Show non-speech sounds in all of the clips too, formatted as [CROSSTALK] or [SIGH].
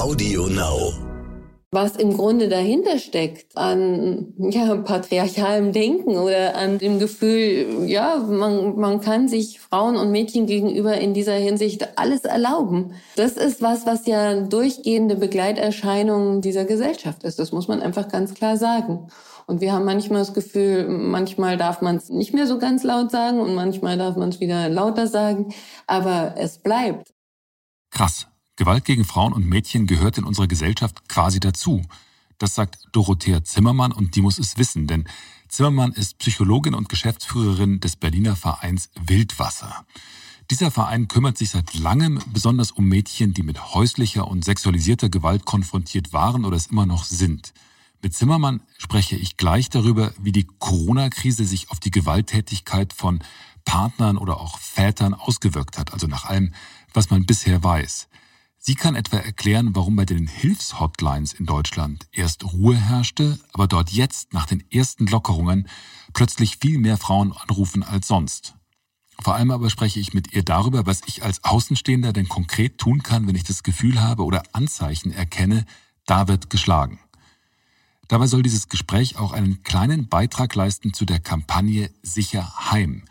Audio Now. Was im Grunde dahinter steckt an ja, patriarchalem Denken oder an dem Gefühl, ja, man, man kann sich Frauen und Mädchen gegenüber in dieser Hinsicht alles erlauben. Das ist was, was ja durchgehende Begleiterscheinung dieser Gesellschaft ist. Das muss man einfach ganz klar sagen. Und wir haben manchmal das Gefühl, manchmal darf man es nicht mehr so ganz laut sagen und manchmal darf man es wieder lauter sagen. Aber es bleibt. Krass. Gewalt gegen Frauen und Mädchen gehört in unserer Gesellschaft quasi dazu. Das sagt Dorothea Zimmermann und die muss es wissen, denn Zimmermann ist Psychologin und Geschäftsführerin des Berliner Vereins Wildwasser. Dieser Verein kümmert sich seit langem besonders um Mädchen, die mit häuslicher und sexualisierter Gewalt konfrontiert waren oder es immer noch sind. Mit Zimmermann spreche ich gleich darüber, wie die Corona-Krise sich auf die Gewalttätigkeit von Partnern oder auch Vätern ausgewirkt hat, also nach allem, was man bisher weiß. Sie kann etwa erklären, warum bei den Hilfshotlines in Deutschland erst Ruhe herrschte, aber dort jetzt nach den ersten Lockerungen plötzlich viel mehr Frauen anrufen als sonst. Vor allem aber spreche ich mit ihr darüber, was ich als Außenstehender denn konkret tun kann, wenn ich das Gefühl habe oder Anzeichen erkenne, da wird geschlagen. Dabei soll dieses Gespräch auch einen kleinen Beitrag leisten zu der Kampagne Sicher Heim,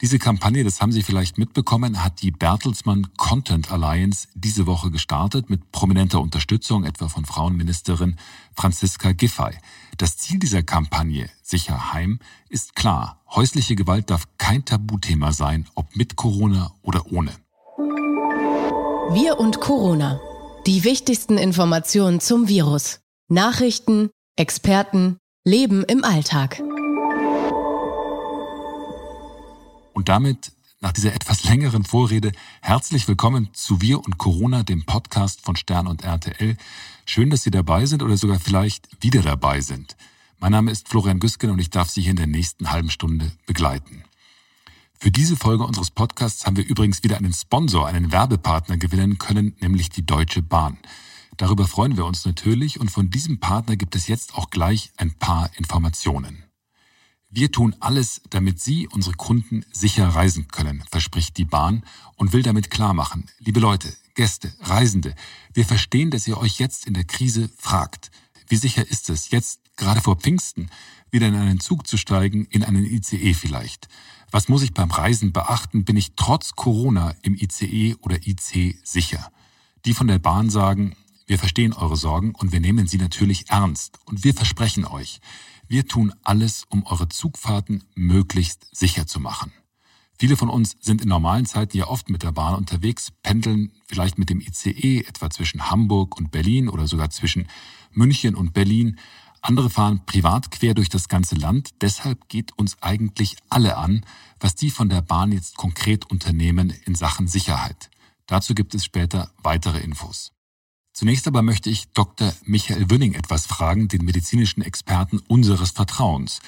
diese Kampagne, das haben Sie vielleicht mitbekommen, hat die Bertelsmann Content Alliance diese Woche gestartet mit prominenter Unterstützung etwa von Frauenministerin Franziska Giffey. Das Ziel dieser Kampagne Sicher Heim ist klar. Häusliche Gewalt darf kein Tabuthema sein, ob mit Corona oder ohne. Wir und Corona. Die wichtigsten Informationen zum Virus. Nachrichten, Experten, Leben im Alltag. Und damit nach dieser etwas längeren Vorrede herzlich willkommen zu Wir und Corona, dem Podcast von Stern und RTL. Schön, dass Sie dabei sind oder sogar vielleicht wieder dabei sind. Mein Name ist Florian Güsken und ich darf Sie hier in der nächsten halben Stunde begleiten. Für diese Folge unseres Podcasts haben wir übrigens wieder einen Sponsor, einen Werbepartner gewinnen können, nämlich die Deutsche Bahn. Darüber freuen wir uns natürlich und von diesem Partner gibt es jetzt auch gleich ein paar Informationen. Wir tun alles, damit Sie, unsere Kunden, sicher reisen können, verspricht die Bahn und will damit klarmachen. Liebe Leute, Gäste, Reisende, wir verstehen, dass ihr euch jetzt in der Krise fragt. Wie sicher ist es, jetzt gerade vor Pfingsten wieder in einen Zug zu steigen, in einen ICE vielleicht? Was muss ich beim Reisen beachten? Bin ich trotz Corona im ICE oder IC sicher? Die von der Bahn sagen, wir verstehen eure Sorgen und wir nehmen sie natürlich ernst. Und wir versprechen euch, wir tun alles, um eure Zugfahrten möglichst sicher zu machen. Viele von uns sind in normalen Zeiten ja oft mit der Bahn unterwegs, pendeln vielleicht mit dem ICE etwa zwischen Hamburg und Berlin oder sogar zwischen München und Berlin. Andere fahren privat quer durch das ganze Land. Deshalb geht uns eigentlich alle an, was die von der Bahn jetzt konkret unternehmen in Sachen Sicherheit. Dazu gibt es später weitere Infos. Zunächst aber möchte ich Dr. Michael Wünning etwas fragen, den medizinischen Experten unseres Vertrauens.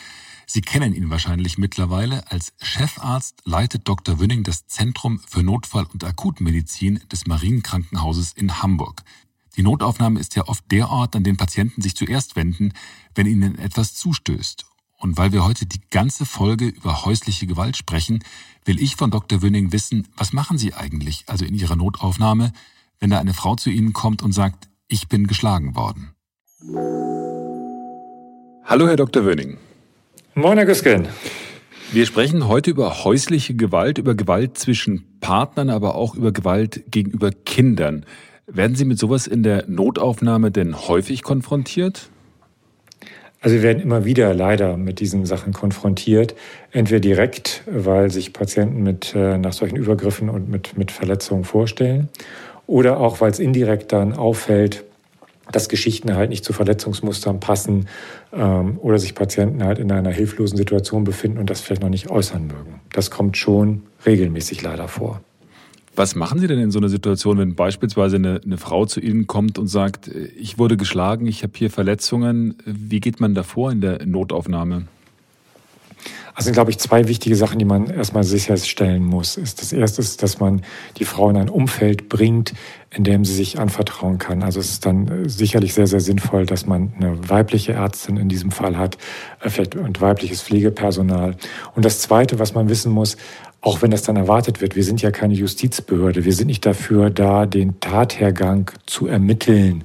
Sie kennen ihn wahrscheinlich mittlerweile. Als Chefarzt leitet Dr. Wünning das Zentrum für Notfall- und Akutmedizin des Marienkrankenhauses in Hamburg. Die Notaufnahme ist ja oft der Ort, an den Patienten sich zuerst wenden, wenn ihnen etwas zustößt. Und weil wir heute die ganze Folge über häusliche Gewalt sprechen, will ich von Dr. Wünning wissen, was machen Sie eigentlich, also in Ihrer Notaufnahme, wenn da eine Frau zu Ihnen kommt und sagt, ich bin geschlagen worden? Hallo, Herr Dr. Wöning. Moin, Herr Güsken. Wir sprechen heute über häusliche Gewalt, über Gewalt zwischen Partnern, aber auch über Gewalt gegenüber Kindern. Werden Sie mit sowas in der Notaufnahme denn häufig konfrontiert? Also wir werden immer wieder leider mit diesen Sachen konfrontiert. Entweder direkt, weil sich Patienten mit, äh, nach solchen Übergriffen und mit, mit Verletzungen vorstellen oder auch, weil es indirekt dann auffällt, dass Geschichten halt nicht zu Verletzungsmustern passen ähm, oder sich Patienten halt in einer hilflosen Situation befinden und das vielleicht noch nicht äußern mögen. Das kommt schon regelmäßig leider vor. Was machen Sie denn in so einer Situation, wenn beispielsweise eine, eine Frau zu Ihnen kommt und sagt, ich wurde geschlagen, ich habe hier Verletzungen? Wie geht man davor in der Notaufnahme? Das sind, glaube ich, zwei wichtige Sachen, die man erstmal sicherstellen muss. Das erste ist, dass man die Frau in ein Umfeld bringt, in dem sie sich anvertrauen kann. Also es ist dann äh, sicherlich sehr, sehr sinnvoll, dass man eine weibliche Ärztin in diesem Fall hat, äh, vielleicht und weibliches Pflegepersonal. Und das Zweite, was man wissen muss, auch wenn das dann erwartet wird. Wir sind ja keine Justizbehörde. Wir sind nicht dafür da, den Tathergang zu ermitteln.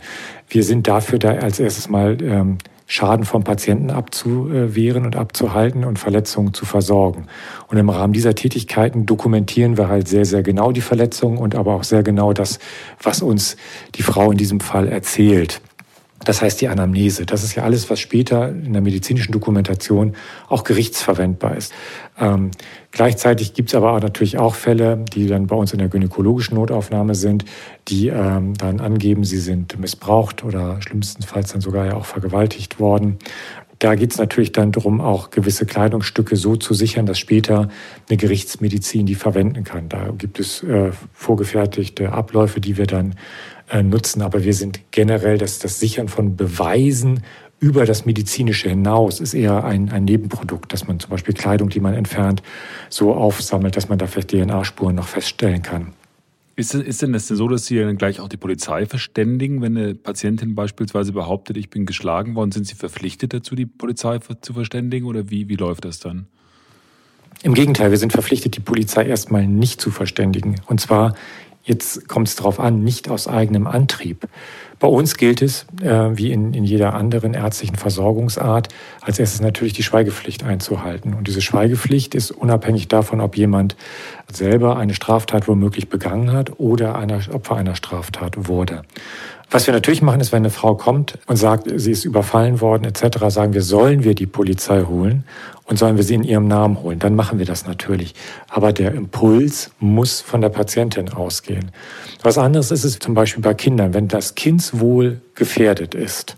Wir sind dafür da, als erstes mal ähm, Schaden vom Patienten abzuwehren und abzuhalten und Verletzungen zu versorgen. Und im Rahmen dieser Tätigkeiten dokumentieren wir halt sehr, sehr genau die Verletzungen und aber auch sehr genau das, was uns die Frau in diesem Fall erzählt. Das heißt die Anamnese. Das ist ja alles, was später in der medizinischen Dokumentation auch gerichtsverwendbar ist. Ähm, gleichzeitig gibt es aber auch natürlich auch Fälle, die dann bei uns in der gynäkologischen Notaufnahme sind, die ähm, dann angeben, sie sind missbraucht oder schlimmstenfalls dann sogar ja auch vergewaltigt worden. Da geht es natürlich dann darum, auch gewisse Kleidungsstücke so zu sichern, dass später eine Gerichtsmedizin die verwenden kann. Da gibt es äh, vorgefertigte Abläufe, die wir dann nutzen. Aber wir sind generell, dass das Sichern von Beweisen über das Medizinische hinaus ist eher ein, ein Nebenprodukt, dass man zum Beispiel Kleidung, die man entfernt, so aufsammelt, dass man da vielleicht DNA-Spuren noch feststellen kann. Ist, ist denn das denn so, dass Sie dann gleich auch die Polizei verständigen, wenn eine Patientin beispielsweise behauptet, ich bin geschlagen worden? Sind Sie verpflichtet dazu, die Polizei zu verständigen oder wie, wie läuft das dann? Im Gegenteil, wir sind verpflichtet, die Polizei erstmal nicht zu verständigen. Und zwar Jetzt kommt es darauf an, nicht aus eigenem Antrieb. Bei uns gilt es, äh, wie in, in jeder anderen ärztlichen Versorgungsart, als erstes natürlich die Schweigepflicht einzuhalten. Und diese Schweigepflicht ist unabhängig davon, ob jemand selber eine Straftat womöglich begangen hat oder einer, Opfer einer Straftat wurde. Was wir natürlich machen, ist, wenn eine Frau kommt und sagt, sie ist überfallen worden etc., sagen wir, sollen wir die Polizei holen und sollen wir sie in ihrem Namen holen. Dann machen wir das natürlich. Aber der Impuls muss von der Patientin ausgehen. Was anderes ist es zum Beispiel bei Kindern. Wenn das Kindswohl gefährdet ist,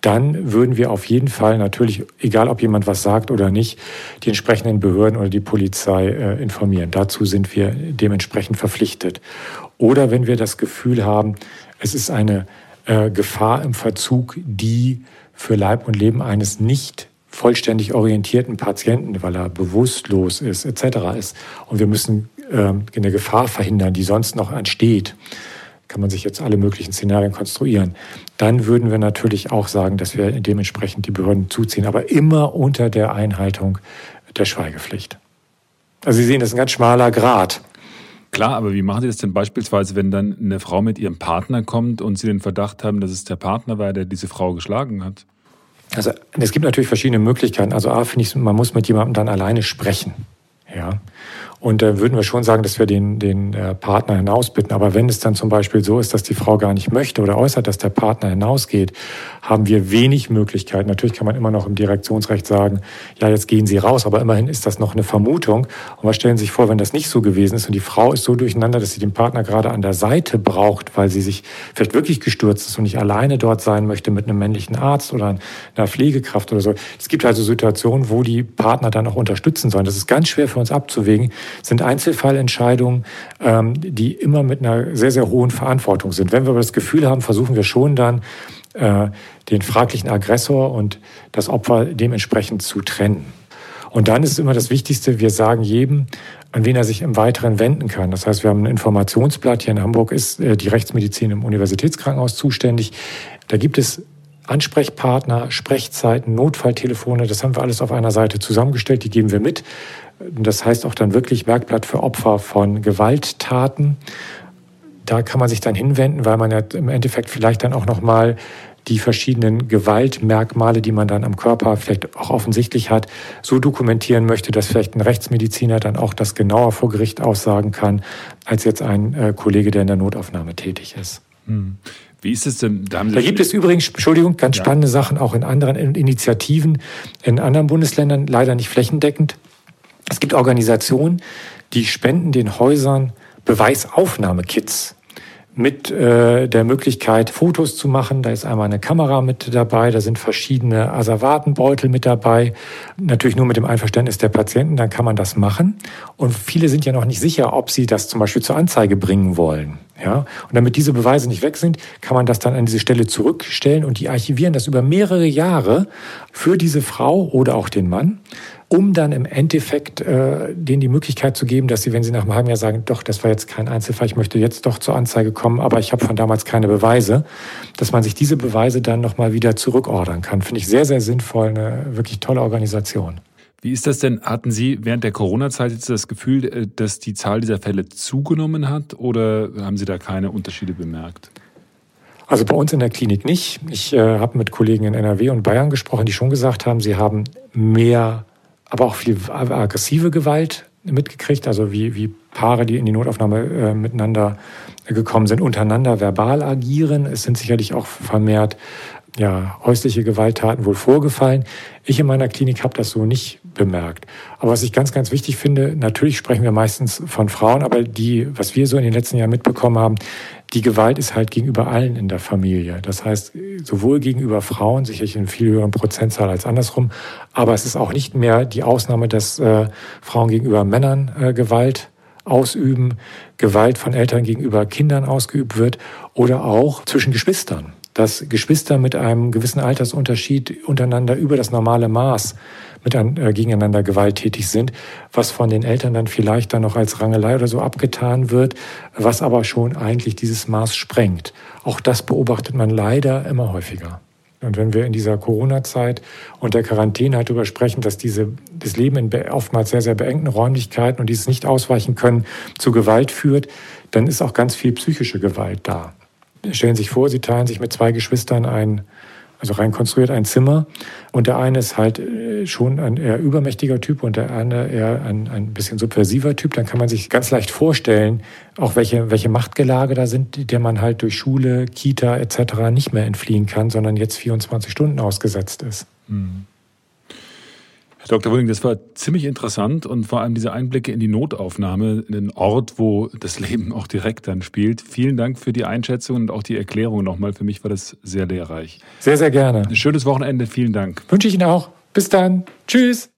dann würden wir auf jeden Fall natürlich, egal ob jemand was sagt oder nicht, die entsprechenden Behörden oder die Polizei äh, informieren. Dazu sind wir dementsprechend verpflichtet. Oder wenn wir das Gefühl haben, es ist eine äh, Gefahr im Verzug, die für Leib und Leben eines nicht vollständig orientierten Patienten, weil er bewusstlos ist, etc. ist. Und wir müssen äh, eine Gefahr verhindern, die sonst noch entsteht. Kann man sich jetzt alle möglichen Szenarien konstruieren. Dann würden wir natürlich auch sagen, dass wir dementsprechend die Behörden zuziehen, aber immer unter der Einhaltung der Schweigepflicht. Also Sie sehen, das ist ein ganz schmaler Grad. Klar, aber wie machen Sie das denn beispielsweise, wenn dann eine Frau mit ihrem Partner kommt und Sie den Verdacht haben, dass es der Partner war, der diese Frau geschlagen hat? Also es gibt natürlich verschiedene Möglichkeiten. Also A finde ich, man muss mit jemandem dann alleine sprechen. Ja. Und da äh, würden wir schon sagen, dass wir den, den äh, Partner hinausbitten. Aber wenn es dann zum Beispiel so ist, dass die Frau gar nicht möchte oder äußert, dass der Partner hinausgeht, haben wir wenig Möglichkeiten. Natürlich kann man immer noch im Direktionsrecht sagen, ja, jetzt gehen Sie raus, aber immerhin ist das noch eine Vermutung. Und was stellen Sie sich vor, wenn das nicht so gewesen ist und die Frau ist so durcheinander, dass sie den Partner gerade an der Seite braucht, weil sie sich vielleicht wirklich gestürzt ist und nicht alleine dort sein möchte mit einem männlichen Arzt oder einer Pflegekraft oder so. Es gibt also Situationen, wo die Partner dann auch unterstützen sollen. Das ist ganz schwer für uns abzuwägen, sind Einzelfallentscheidungen, ähm, die immer mit einer sehr, sehr hohen Verantwortung sind. Wenn wir aber das Gefühl haben, versuchen wir schon dann, äh, den fraglichen Aggressor und das Opfer dementsprechend zu trennen. Und dann ist immer das Wichtigste, wir sagen jedem, an wen er sich im Weiteren wenden kann. Das heißt, wir haben ein Informationsblatt. Hier in Hamburg ist äh, die Rechtsmedizin im Universitätskrankenhaus zuständig. Da gibt es Ansprechpartner, Sprechzeiten, Notfalltelefone. Das haben wir alles auf einer Seite zusammengestellt. Die geben wir mit. Das heißt auch dann wirklich Merkblatt für Opfer von Gewalttaten. Da kann man sich dann hinwenden, weil man ja im Endeffekt vielleicht dann auch noch mal die verschiedenen Gewaltmerkmale, die man dann am Körper vielleicht auch offensichtlich hat, so dokumentieren möchte, dass vielleicht ein Rechtsmediziner dann auch das genauer vor Gericht aussagen kann, als jetzt ein äh, Kollege, der in der Notaufnahme tätig ist. Hm. Wie ist es denn? Da, da gibt es übrigens, Entschuldigung, ganz ja. spannende Sachen auch in anderen Initiativen in anderen Bundesländern, leider nicht flächendeckend. Es gibt Organisationen, die spenden den Häusern Beweisaufnahmekits mit äh, der Möglichkeit, Fotos zu machen. Da ist einmal eine Kamera mit dabei, da sind verschiedene Asservatenbeutel mit dabei. Natürlich nur mit dem Einverständnis der Patienten, dann kann man das machen. Und viele sind ja noch nicht sicher, ob sie das zum Beispiel zur Anzeige bringen wollen. Ja, und damit diese Beweise nicht weg sind, kann man das dann an diese Stelle zurückstellen und die archivieren das über mehrere Jahre für diese Frau oder auch den Mann um dann im Endeffekt äh, denen die Möglichkeit zu geben, dass sie, wenn sie nach einem halben Jahr sagen, doch, das war jetzt kein Einzelfall, ich möchte jetzt doch zur Anzeige kommen, aber ich habe von damals keine Beweise, dass man sich diese Beweise dann nochmal wieder zurückordern kann. Finde ich sehr, sehr sinnvoll, eine wirklich tolle Organisation. Wie ist das denn? Hatten Sie während der Corona-Zeit jetzt das Gefühl, äh, dass die Zahl dieser Fälle zugenommen hat oder haben Sie da keine Unterschiede bemerkt? Also bei uns in der Klinik nicht. Ich äh, habe mit Kollegen in NRW und Bayern gesprochen, die schon gesagt haben, sie haben mehr, aber auch viel aggressive Gewalt mitgekriegt, also wie, wie Paare, die in die Notaufnahme äh, miteinander gekommen sind, untereinander verbal agieren. Es sind sicherlich auch vermehrt ja, häusliche Gewalttaten wohl vorgefallen. Ich in meiner Klinik habe das so nicht bemerkt. Aber was ich ganz, ganz wichtig finde, natürlich sprechen wir meistens von Frauen, aber die, was wir so in den letzten Jahren mitbekommen haben, die Gewalt ist halt gegenüber allen in der Familie. Das heißt, sowohl gegenüber Frauen, sicherlich in viel höheren Prozentzahl als andersrum, aber es ist auch nicht mehr die Ausnahme, dass äh, Frauen gegenüber Männern äh, Gewalt ausüben, Gewalt von Eltern gegenüber Kindern ausgeübt wird oder auch zwischen Geschwistern dass Geschwister mit einem gewissen Altersunterschied untereinander über das normale Maß mit ein, äh, gegeneinander gewalttätig sind, was von den Eltern dann vielleicht dann noch als Rangelei oder so abgetan wird, was aber schon eigentlich dieses Maß sprengt. Auch das beobachtet man leider immer häufiger. Und wenn wir in dieser Corona-Zeit und der Quarantäne halt darüber sprechen, dass diese, das Leben in oftmals sehr, sehr beengten Räumlichkeiten und dieses nicht ausweichen können zu Gewalt führt, dann ist auch ganz viel psychische Gewalt da stellen sich vor, sie teilen sich mit zwei Geschwistern ein, also rein konstruiert ein Zimmer. Und der eine ist halt äh, schon ein eher übermächtiger Typ und der andere eher ein, ein bisschen subversiver Typ. Dann kann man sich ganz leicht vorstellen, auch welche, welche Machtgelage da sind, der man halt durch Schule, Kita etc. nicht mehr entfliehen kann, sondern jetzt 24 Stunden ausgesetzt ist. Mhm. Dr. Wulling, das war ziemlich interessant und vor allem diese Einblicke in die Notaufnahme, in den Ort, wo das Leben auch direkt dann spielt. Vielen Dank für die Einschätzung und auch die Erklärung nochmal. Für mich war das sehr lehrreich. Sehr, sehr gerne. Ein schönes Wochenende. Vielen Dank. Wünsche ich Ihnen auch. Bis dann. Tschüss.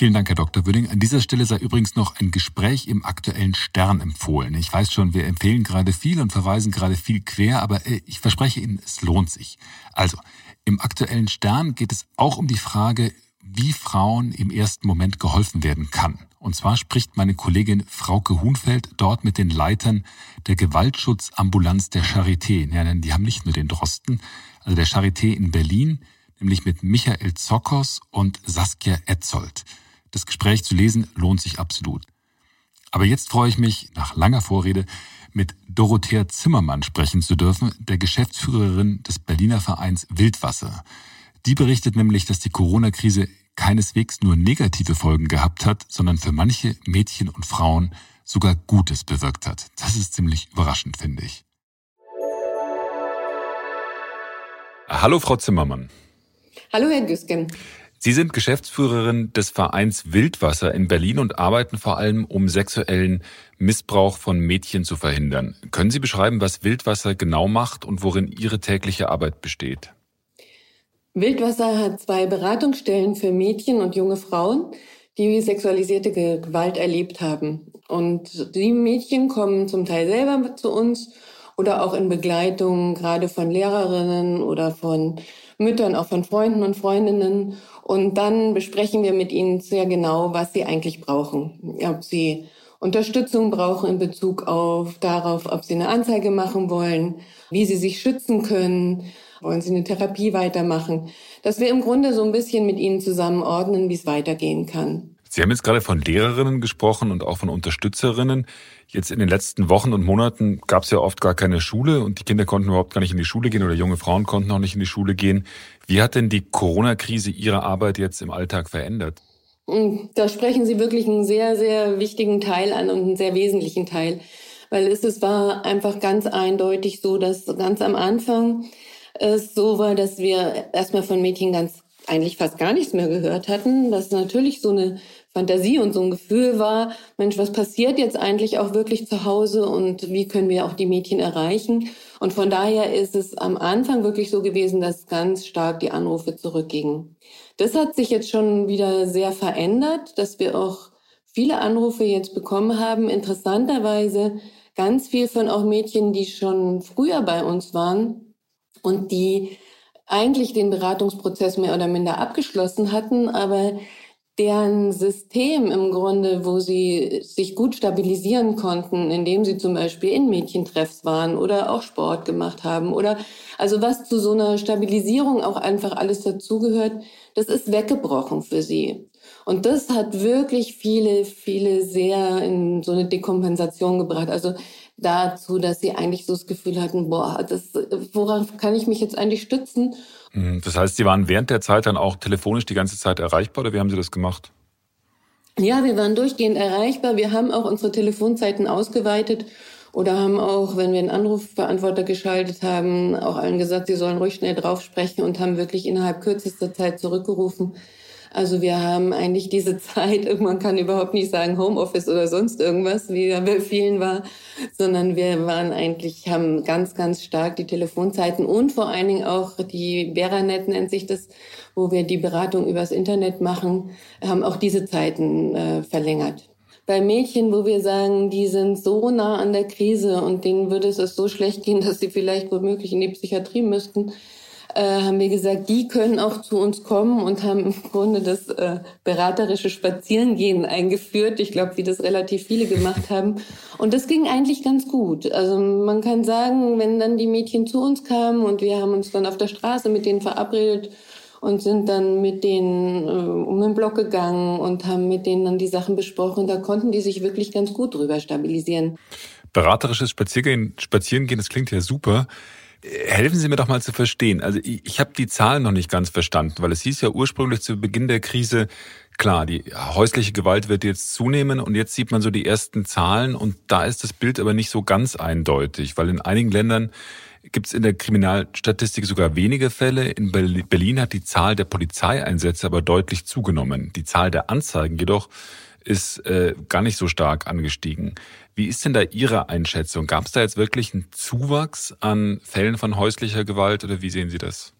Vielen Dank, Herr Dr. Wöding. An dieser Stelle sei übrigens noch ein Gespräch im aktuellen Stern empfohlen. Ich weiß schon, wir empfehlen gerade viel und verweisen gerade viel quer, aber äh, ich verspreche Ihnen, es lohnt sich. Also, im aktuellen Stern geht es auch um die Frage, wie Frauen im ersten Moment geholfen werden kann. Und zwar spricht meine Kollegin Frauke Huhnfeld dort mit den Leitern der Gewaltschutzambulanz der Charité. Ja, denn die haben nicht nur den Drosten, also der Charité in Berlin, nämlich mit Michael Zokos und Saskia Etzold. Das Gespräch zu lesen lohnt sich absolut. Aber jetzt freue ich mich, nach langer Vorrede, mit Dorothea Zimmermann sprechen zu dürfen, der Geschäftsführerin des Berliner Vereins Wildwasser. Die berichtet nämlich, dass die Corona-Krise keineswegs nur negative Folgen gehabt hat, sondern für manche Mädchen und Frauen sogar Gutes bewirkt hat. Das ist ziemlich überraschend, finde ich. Hallo, Frau Zimmermann. Hallo, Herr Güsken. Sie sind Geschäftsführerin des Vereins Wildwasser in Berlin und arbeiten vor allem, um sexuellen Missbrauch von Mädchen zu verhindern. Können Sie beschreiben, was Wildwasser genau macht und worin Ihre tägliche Arbeit besteht? Wildwasser hat zwei Beratungsstellen für Mädchen und junge Frauen, die sexualisierte Gewalt erlebt haben. Und die Mädchen kommen zum Teil selber zu uns oder auch in Begleitung gerade von Lehrerinnen oder von Müttern, auch von Freunden und Freundinnen. Und dann besprechen wir mit ihnen sehr genau, was sie eigentlich brauchen. Ob sie Unterstützung brauchen in Bezug auf darauf, ob sie eine Anzeige machen wollen, wie sie sich schützen können, wollen sie eine Therapie weitermachen, dass wir im Grunde so ein bisschen mit ihnen zusammen ordnen, wie es weitergehen kann. Sie haben jetzt gerade von Lehrerinnen gesprochen und auch von Unterstützerinnen. Jetzt in den letzten Wochen und Monaten gab es ja oft gar keine Schule und die Kinder konnten überhaupt gar nicht in die Schule gehen oder junge Frauen konnten auch nicht in die Schule gehen. Wie hat denn die Corona-Krise Ihre Arbeit jetzt im Alltag verändert? Mm, da sprechen Sie wirklich einen sehr, sehr wichtigen Teil an und einen sehr wesentlichen Teil. Weil es, es war einfach ganz eindeutig so, dass ganz am Anfang es so war, dass wir erstmal von Mädchen ganz eigentlich fast gar nichts mehr gehört hatten, dass natürlich so eine Fantasie und so ein Gefühl war, Mensch, was passiert jetzt eigentlich auch wirklich zu Hause und wie können wir auch die Mädchen erreichen? Und von daher ist es am Anfang wirklich so gewesen, dass ganz stark die Anrufe zurückgingen. Das hat sich jetzt schon wieder sehr verändert, dass wir auch viele Anrufe jetzt bekommen haben. Interessanterweise ganz viel von auch Mädchen, die schon früher bei uns waren und die eigentlich den Beratungsprozess mehr oder minder abgeschlossen hatten, aber deren System im Grunde, wo sie sich gut stabilisieren konnten, indem sie zum Beispiel in Mädchentreffs waren oder auch Sport gemacht haben oder also was zu so einer Stabilisierung auch einfach alles dazugehört, das ist weggebrochen für sie. Und das hat wirklich viele, viele sehr in so eine Dekompensation gebracht. Also dazu, dass sie eigentlich so das Gefühl hatten, boah, das, worauf kann ich mich jetzt eigentlich stützen? Mhm. Das heißt, Sie waren während der Zeit dann auch telefonisch die ganze Zeit erreichbar oder wie haben Sie das gemacht? Ja, wir waren durchgehend erreichbar. Wir haben auch unsere Telefonzeiten ausgeweitet oder haben auch, wenn wir einen Anrufbeantworter geschaltet haben, auch allen gesagt, sie sollen ruhig schnell drauf sprechen und haben wirklich innerhalb kürzester Zeit zurückgerufen. Also wir haben eigentlich diese [LAUGHS] Zeit, man kann überhaupt nicht sagen Homeoffice oder sonst irgendwas, wie da bei vielen war, sondern wir waren eigentlich, haben ganz, ganz stark die Telefonzeiten und vor allen Dingen auch die Beranet nennt sich das, wo wir die Beratung übers Internet machen, haben auch diese Zeiten äh, verlängert. Bei Mädchen, wo wir sagen, die sind so nah an der Krise und denen würde es so schlecht gehen, dass sie vielleicht womöglich in die Psychiatrie müssten, äh, haben wir gesagt, die können auch zu uns kommen und haben im Grunde das äh, beraterische Spazierengehen eingeführt. Ich glaube, wie das relativ viele gemacht haben. Und das ging eigentlich ganz gut. Also man kann sagen, wenn dann die Mädchen zu uns kamen und wir haben uns dann auf der Straße mit denen verabredet und sind dann mit denen äh, um den Block gegangen und haben mit denen dann die Sachen besprochen. Da konnten die sich wirklich ganz gut drüber stabilisieren. Beraterisches Spaziergehen, Spazierengehen, das klingt ja super. Helfen Sie mir doch mal zu verstehen. Also ich, ich habe die Zahlen noch nicht ganz verstanden, weil es hieß ja ursprünglich zu Beginn der Krise, klar, die häusliche Gewalt wird jetzt zunehmen und jetzt sieht man so die ersten Zahlen und da ist das Bild aber nicht so ganz eindeutig, weil in einigen Ländern gibt es in der Kriminalstatistik sogar wenige Fälle. In Berlin hat die Zahl der Polizeieinsätze aber deutlich zugenommen. Die Zahl der Anzeigen jedoch ist äh, gar nicht so stark angestiegen. Wie ist denn da Ihre Einschätzung? Gab es da jetzt wirklich einen Zuwachs an Fällen von häuslicher Gewalt oder wie sehen Sie das?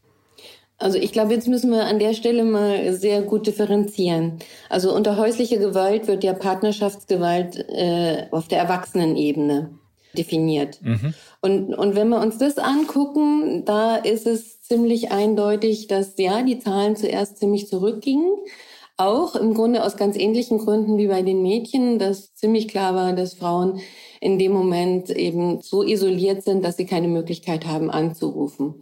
Also ich glaube, jetzt müssen wir an der Stelle mal sehr gut differenzieren. Also unter häuslicher Gewalt wird ja Partnerschaftsgewalt äh, auf der Erwachsenenebene definiert. Mhm. Und, und wenn wir uns das angucken, da ist es ziemlich eindeutig, dass ja, die Zahlen zuerst ziemlich zurückgingen. Auch im Grunde aus ganz ähnlichen Gründen wie bei den Mädchen, dass ziemlich klar war, dass Frauen in dem Moment eben so isoliert sind, dass sie keine Möglichkeit haben anzurufen.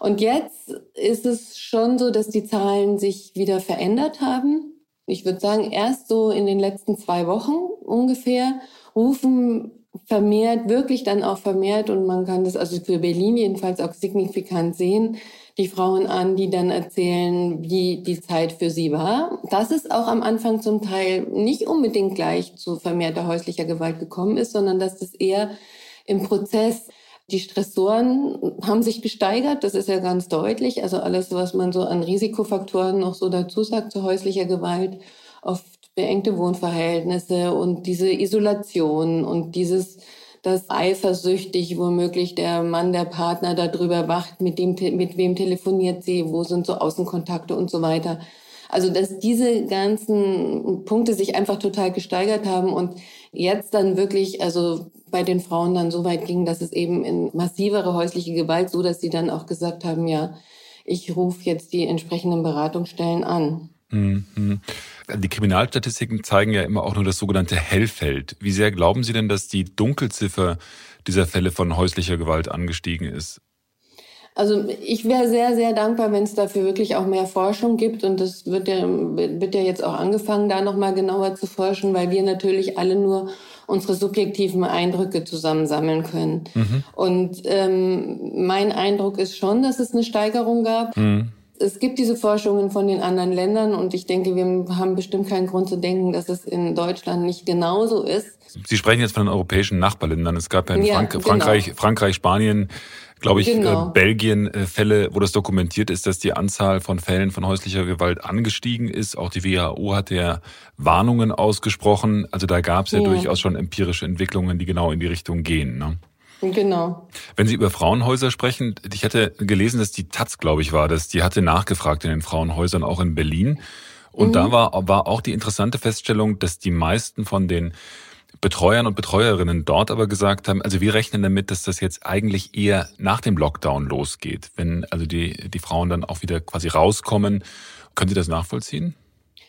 Und jetzt ist es schon so, dass die Zahlen sich wieder verändert haben. Ich würde sagen, erst so in den letzten zwei Wochen ungefähr rufen vermehrt, wirklich dann auch vermehrt, und man kann das also für Berlin jedenfalls auch signifikant sehen, die Frauen an, die dann erzählen, wie die Zeit für sie war. Das ist auch am Anfang zum Teil nicht unbedingt gleich zu vermehrter häuslicher Gewalt gekommen ist, sondern dass das eher im Prozess die Stressoren haben sich gesteigert, das ist ja ganz deutlich. Also alles, was man so an Risikofaktoren noch so dazu sagt zu häuslicher Gewalt, oft beengte Wohnverhältnisse und diese Isolation und dieses dass eifersüchtig womöglich der Mann, der Partner darüber wacht, mit dem, mit wem telefoniert sie, wo sind so Außenkontakte und so weiter. Also, dass diese ganzen Punkte sich einfach total gesteigert haben und jetzt dann wirklich, also bei den Frauen dann so weit ging, dass es eben in massivere häusliche Gewalt, so dass sie dann auch gesagt haben, ja, ich rufe jetzt die entsprechenden Beratungsstellen an. Mhm. Die Kriminalstatistiken zeigen ja immer auch nur das sogenannte Hellfeld. Wie sehr glauben Sie denn, dass die Dunkelziffer dieser Fälle von häuslicher Gewalt angestiegen ist? Also ich wäre sehr, sehr dankbar, wenn es dafür wirklich auch mehr Forschung gibt. Und das wird ja, wird ja jetzt auch angefangen, da nochmal genauer zu forschen, weil wir natürlich alle nur unsere subjektiven Eindrücke zusammensammeln können. Mhm. Und ähm, mein Eindruck ist schon, dass es eine Steigerung gab. Mhm. Es gibt diese Forschungen von den anderen Ländern und ich denke, wir haben bestimmt keinen Grund zu denken, dass es in Deutschland nicht genauso ist. Sie sprechen jetzt von den europäischen Nachbarländern. Es gab ja in ja, Frank genau. Frankreich, Frankreich, Spanien, glaube ich, äh, genau. äh, Belgien äh, Fälle, wo das dokumentiert ist, dass die Anzahl von Fällen von häuslicher Gewalt angestiegen ist. Auch die WHO hat ja Warnungen ausgesprochen. Also da gab es ja, ja, durchaus schon empirische Entwicklungen, die genau in die Richtung gehen. Ne? Genau. Wenn Sie über Frauenhäuser sprechen, ich hatte gelesen, dass die Taz, glaube ich, war das, die hatte nachgefragt in den Frauenhäusern auch in Berlin. Und mhm. da war, war auch die interessante Feststellung, dass die meisten von den Betreuern und Betreuerinnen dort aber gesagt haben, also wir rechnen damit, dass das jetzt eigentlich eher nach dem Lockdown losgeht, wenn also die, die Frauen dann auch wieder quasi rauskommen. Können Sie das nachvollziehen?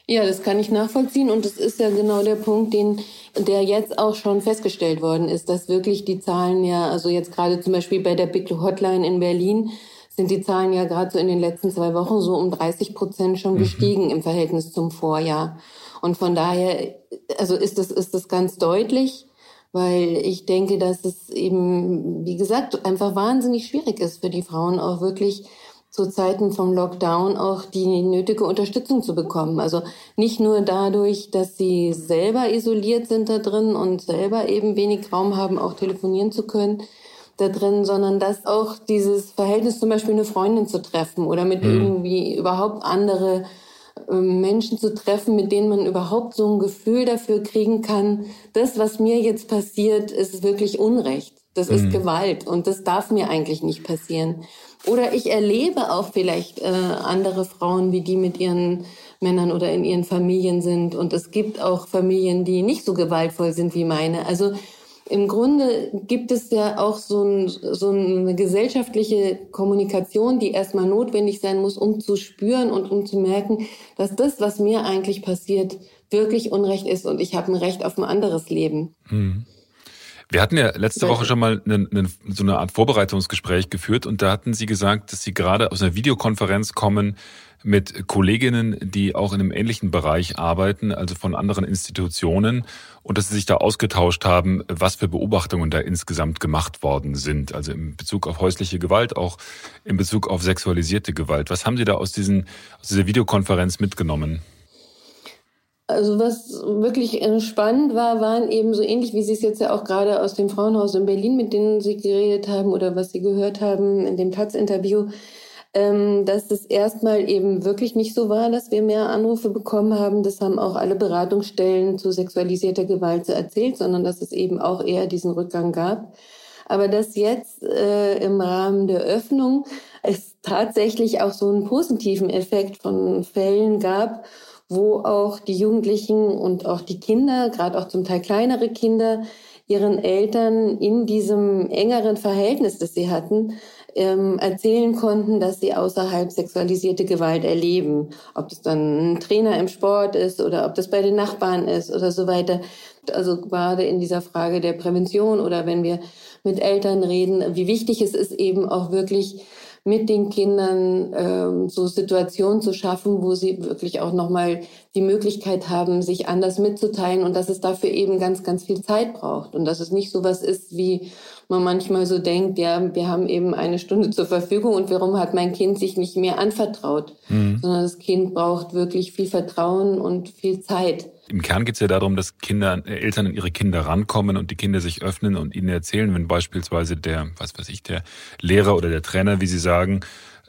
Ja, das kann ich nachvollziehen und das ist ja genau der Punkt, den, der jetzt auch schon festgestellt worden ist, dass wirklich die Zahlen ja, also jetzt gerade zum Beispiel bei der Big Hotline in Berlin, sind die Zahlen ja gerade so in den letzten zwei Wochen so um 30 Prozent schon mhm. gestiegen im Verhältnis zum Vorjahr. Und von daher, also ist das, ist das ganz deutlich, weil ich denke, dass es eben, wie gesagt, einfach wahnsinnig schwierig ist für die Frauen auch wirklich zu Zeiten vom Lockdown auch die nötige Unterstützung zu bekommen. Also nicht nur dadurch, dass sie selber isoliert sind da drin und selber eben wenig Raum haben, auch telefonieren zu können da drin, sondern dass auch dieses Verhältnis zum Beispiel eine Freundin zu treffen oder mit mhm. irgendwie überhaupt andere ähm, Menschen zu treffen, mit denen man überhaupt so ein Gefühl dafür kriegen kann, das, was mir jetzt passiert, ist wirklich Unrecht. Das mhm. ist Gewalt und das darf mir eigentlich nicht passieren. Oder ich erlebe auch vielleicht äh, andere Frauen, wie die mit ihren Männern oder in ihren Familien sind. Und es gibt auch Familien, die nicht so gewaltvoll sind wie meine. Also im Grunde gibt es ja auch so, ein, so, eine gesellschaftliche Kommunikation, die erstmal notwendig sein muss, um zu spüren und um zu merken, dass das, was mir eigentlich passiert, wirklich Unrecht ist und ich habe ein Recht auf ein anderes Leben. Mhm. Wir hatten ja letzte Woche schon mal eine, eine, so eine Art Vorbereitungsgespräch geführt und da hatten Sie gesagt, dass Sie gerade aus einer Videokonferenz kommen mit Kolleginnen, die auch in einem ähnlichen Bereich arbeiten, also von anderen Institutionen und dass Sie sich da ausgetauscht haben, was für Beobachtungen da insgesamt gemacht worden sind, also in Bezug auf häusliche Gewalt, auch in Bezug auf sexualisierte Gewalt. Was haben Sie da aus, diesen, aus dieser Videokonferenz mitgenommen? Also was wirklich äh, spannend war, waren eben so ähnlich, wie Sie es jetzt ja auch gerade aus dem Frauenhaus in Berlin, mit denen Sie geredet haben oder was Sie gehört haben in dem Taz-Interview, ähm, dass es erstmal eben wirklich nicht so war, dass wir mehr Anrufe bekommen haben. Das haben auch alle Beratungsstellen zu sexualisierter Gewalt erzählt, sondern dass es eben auch eher diesen Rückgang gab. Aber dass jetzt äh, im Rahmen der Öffnung es tatsächlich auch so einen positiven Effekt von Fällen gab, wo auch die Jugendlichen und auch die Kinder, gerade auch zum Teil kleinere Kinder, ihren Eltern in diesem engeren Verhältnis, das sie hatten, ähm, erzählen konnten, dass sie außerhalb sexualisierte Gewalt erleben. Ob das dann ein Trainer im Sport ist oder ob das bei den Nachbarn ist oder so weiter. Also gerade in dieser Frage der Prävention oder wenn wir mit Eltern reden, wie wichtig es ist, eben auch wirklich mit den Kindern ähm, so Situationen zu schaffen, wo sie wirklich auch nochmal die Möglichkeit haben, sich anders mitzuteilen und dass es dafür eben ganz, ganz viel Zeit braucht und dass es nicht so was ist, wie man manchmal so denkt, ja, wir haben eben eine Stunde zur Verfügung und warum hat mein Kind sich nicht mehr anvertraut, mhm. sondern das Kind braucht wirklich viel Vertrauen und viel Zeit. Im Kern geht es ja darum, dass Kinder, äh, Eltern an ihre Kinder rankommen und die Kinder sich öffnen und ihnen erzählen, wenn beispielsweise der, was weiß ich, der Lehrer oder der Trainer, wie sie sagen,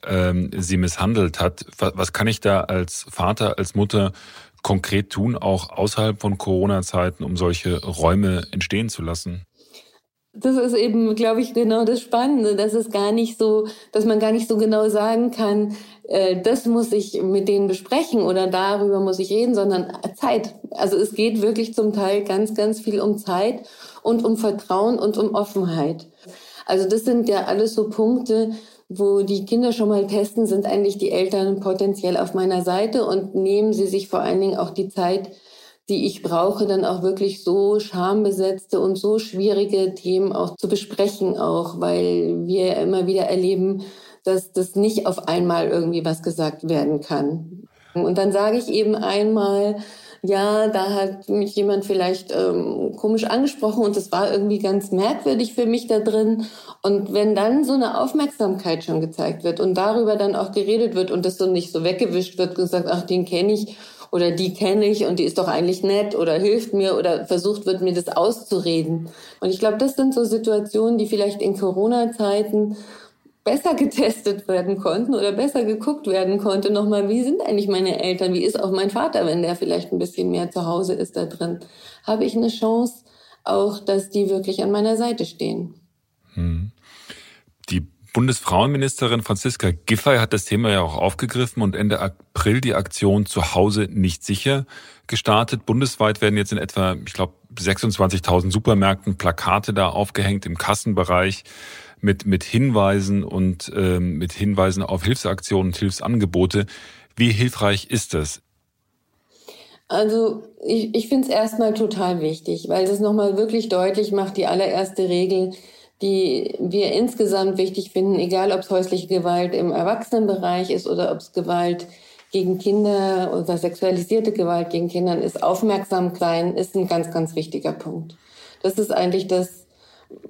ähm, sie misshandelt hat. Was, was kann ich da als Vater, als Mutter konkret tun, auch außerhalb von Corona-Zeiten, um solche Räume entstehen zu lassen? Das ist eben, glaube ich, genau das Spannende, dass es gar nicht so, dass man gar nicht so genau sagen kann, äh, das muss ich mit denen besprechen oder darüber muss ich reden, sondern Zeit. Also es geht wirklich zum Teil ganz, ganz viel um Zeit und um Vertrauen und um Offenheit. Also das sind ja alles so Punkte, wo die Kinder schon mal testen, sind eigentlich die Eltern potenziell auf meiner Seite und nehmen sie sich vor allen Dingen auch die Zeit, die ich brauche, dann auch wirklich so schambesetzte und so schwierige Themen auch zu besprechen, auch weil wir immer wieder erleben, dass das nicht auf einmal irgendwie was gesagt werden kann. Und dann sage ich eben einmal, ja, da hat mich jemand vielleicht ähm, komisch angesprochen und das war irgendwie ganz merkwürdig für mich da drin. Und wenn dann so eine Aufmerksamkeit schon gezeigt wird und darüber dann auch geredet wird und das so nicht so weggewischt wird und gesagt, ach, den kenne ich oder die kenne ich und die ist doch eigentlich nett oder hilft mir oder versucht wird, mir das auszureden. Und ich glaube, das sind so Situationen, die vielleicht in Corona-Zeiten besser getestet werden konnten oder besser geguckt werden konnte, nochmal, wie sind eigentlich meine Eltern, wie ist auch mein Vater, wenn der vielleicht ein bisschen mehr zu Hause ist da drin. Habe ich eine Chance auch, dass die wirklich an meiner Seite stehen. Hm. Bundesfrauenministerin Franziska Giffey hat das Thema ja auch aufgegriffen und Ende April die Aktion zu Hause nicht sicher gestartet. Bundesweit werden jetzt in etwa, ich glaube, 26.000 Supermärkten Plakate da aufgehängt im Kassenbereich mit, mit Hinweisen und ähm, mit Hinweisen auf Hilfsaktionen und Hilfsangebote. Wie hilfreich ist das? Also ich, ich finde es erstmal total wichtig, weil das nochmal wirklich deutlich macht, die allererste Regel, die wir insgesamt wichtig finden, egal ob es häusliche Gewalt im Erwachsenenbereich ist oder ob es Gewalt gegen Kinder oder sexualisierte Gewalt gegen Kindern ist, aufmerksam sein, ist ein ganz, ganz wichtiger Punkt. Das ist eigentlich das,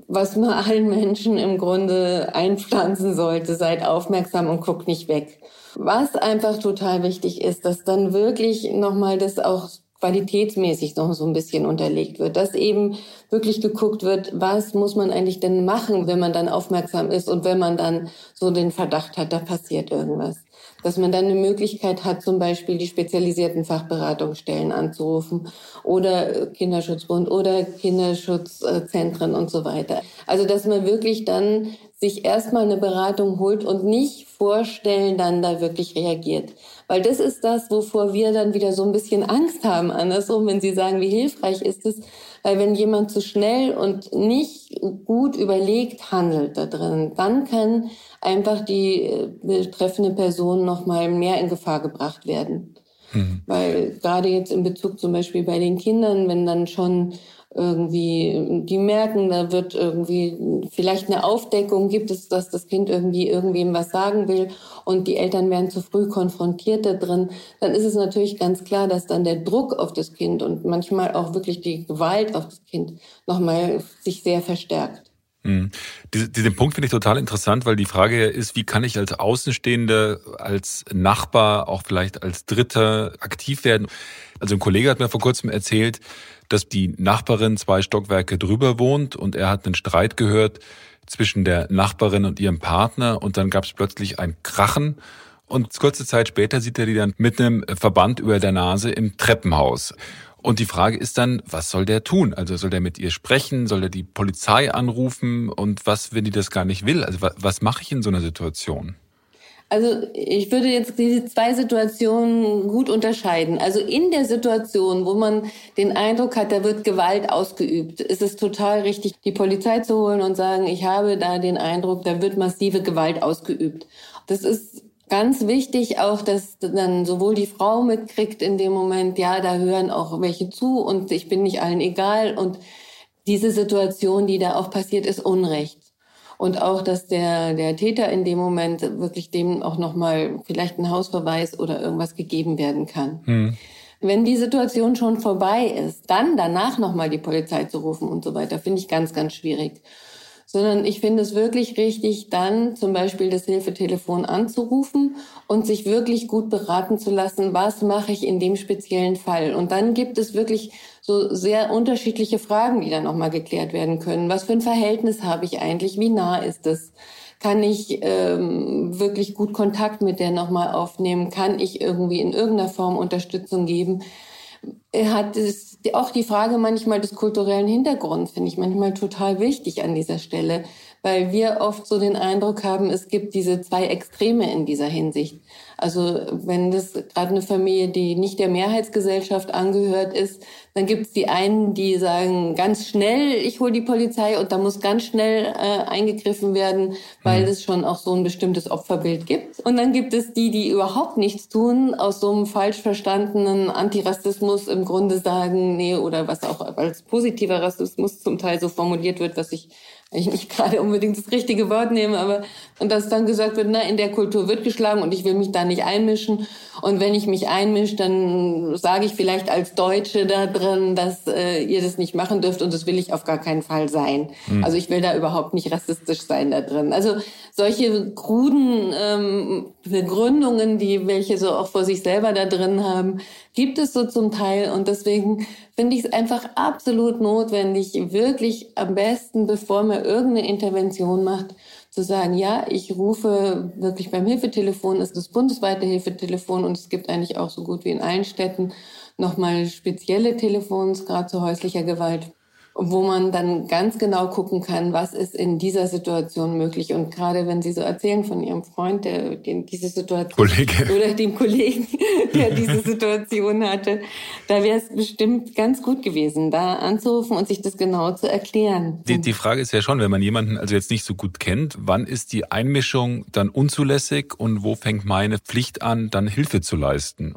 was man [LAUGHS] allen Menschen im Grunde einpflanzen sollte. Seid aufmerksam und guckt nicht weg. Was einfach total wichtig ist, dass dann wirklich nochmal das auch qualitätsmäßig noch so ein bisschen unterlegt wird, dass eben wirklich geguckt wird, was muss man eigentlich denn machen, wenn man dann aufmerksam ist und wenn man dann so den Verdacht hat, da passiert irgendwas dass man dann eine Möglichkeit hat, zum Beispiel die spezialisierten Fachberatungsstellen anzurufen oder Kinderschutzbund oder Kinderschutzzentren und so weiter. Also dass man wirklich dann sich erstmal eine Beratung holt und nicht vorstellen, dann da wirklich reagiert. Weil das ist das, wovor wir dann wieder so ein bisschen Angst haben. Andersrum, wenn Sie sagen, wie hilfreich ist es, weil wenn jemand zu schnell und nicht gut überlegt handelt da drin, dann kann einfach die äh, betreffende Person noch mal mehr in Gefahr gebracht werden. Mhm. Weil gerade jetzt in Bezug zum Beispiel bei den Kindern, wenn dann schon irgendwie, die merken, da wird irgendwie vielleicht eine Aufdeckung, gibt es, dass das Kind irgendwie irgendwem was sagen will und die Eltern werden zu früh konfrontiert da drin, dann ist es natürlich ganz klar, dass dann der Druck auf das Kind und manchmal auch wirklich die Gewalt auf das Kind nochmal sich sehr verstärkt. Mhm. Diesen Punkt finde ich total interessant, weil die Frage ist, wie kann ich als Außenstehende, als Nachbar, auch vielleicht als Dritter aktiv werden? Also ein Kollege hat mir vor kurzem erzählt, dass die Nachbarin zwei Stockwerke drüber wohnt und er hat einen Streit gehört zwischen der Nachbarin und ihrem Partner und dann gab es plötzlich ein Krachen und kurze Zeit später sieht er die dann mit einem Verband über der Nase im Treppenhaus. Und die Frage ist dann, was soll der tun? Also soll der mit ihr sprechen? Soll er die Polizei anrufen? Und was, wenn die das gar nicht will? Also was, mache ich in so einer Situation? Also ich würde jetzt diese zwei Situationen gut unterscheiden. Also in der Situation, wo man den Eindruck hat, da wird Gewalt ausgeübt, ist es total richtig, die Polizei zu holen und sagen, ich habe da den Eindruck, da wird massive Gewalt ausgeübt. Das ist ganz wichtig auch, dass dann sowohl die Frau mitkriegt in dem Moment, ja, da hören auch welche zu und ich bin nicht allen egal und diese Situation, die da auch passiert, ist Unrecht und auch, dass der, der Täter in dem Moment wirklich dem auch nochmal vielleicht ein Hausverweis oder irgendwas gegeben werden kann. Hm. Wenn die Situation schon vorbei ist, dann danach nochmal die Polizei zu rufen und so weiter, finde ich ganz, ganz schwierig sondern ich finde es wirklich richtig, dann zum Beispiel das Hilfetelefon anzurufen und sich wirklich gut beraten zu lassen, was mache ich in dem speziellen Fall. Und dann gibt es wirklich so sehr unterschiedliche Fragen, die dann nochmal geklärt werden können. Was für ein Verhältnis habe ich eigentlich? Wie nah ist es? Kann ich ähm, wirklich gut Kontakt mit der nochmal aufnehmen? Kann ich irgendwie in irgendeiner Form Unterstützung geben? Hat es, auch die Frage manchmal des kulturellen Hintergrunds, finde ich manchmal total wichtig an dieser Stelle, weil wir oft so den Eindruck haben, es gibt diese zwei Extreme in dieser Hinsicht. Also wenn das gerade eine Familie, die nicht der Mehrheitsgesellschaft angehört ist, dann gibt es die einen, die sagen ganz schnell, ich hole die Polizei und da muss ganz schnell äh, eingegriffen werden, weil mhm. es schon auch so ein bestimmtes Opferbild gibt. Und dann gibt es die, die überhaupt nichts tun, aus so einem falsch verstandenen Antirassismus im Grunde sagen, nee, oder was auch als positiver Rassismus zum Teil so formuliert wird, was ich ich nicht gerade unbedingt das richtige Wort nehme, aber und dass dann gesagt wird, na, in der Kultur wird geschlagen und ich will mich da nicht einmischen. Und wenn ich mich einmische, dann sage ich vielleicht als Deutsche da drin, dass äh, ihr das nicht machen dürft und das will ich auf gar keinen Fall sein. Mhm. Also ich will da überhaupt nicht rassistisch sein da drin. Also solche kruden ähm, Begründungen, die welche so auch vor sich selber da drin haben, gibt es so zum Teil. Und deswegen finde ich es einfach absolut notwendig, wirklich am besten, bevor man irgendeine Intervention macht, zu sagen, ja, ich rufe wirklich beim Hilfetelefon, ist das bundesweite Hilfetelefon und es gibt eigentlich auch so gut wie in allen Städten nochmal spezielle Telefons, gerade zu häuslicher Gewalt wo man dann ganz genau gucken kann, was ist in dieser Situation möglich. Und gerade wenn Sie so erzählen von Ihrem Freund, der den diese Situation Kollege. oder dem Kollegen, der diese [LAUGHS] Situation hatte, da wäre es bestimmt ganz gut gewesen, da anzurufen und sich das genau zu erklären. Die, die Frage ist ja schon, wenn man jemanden also jetzt nicht so gut kennt, wann ist die Einmischung dann unzulässig und wo fängt meine Pflicht an, dann Hilfe zu leisten?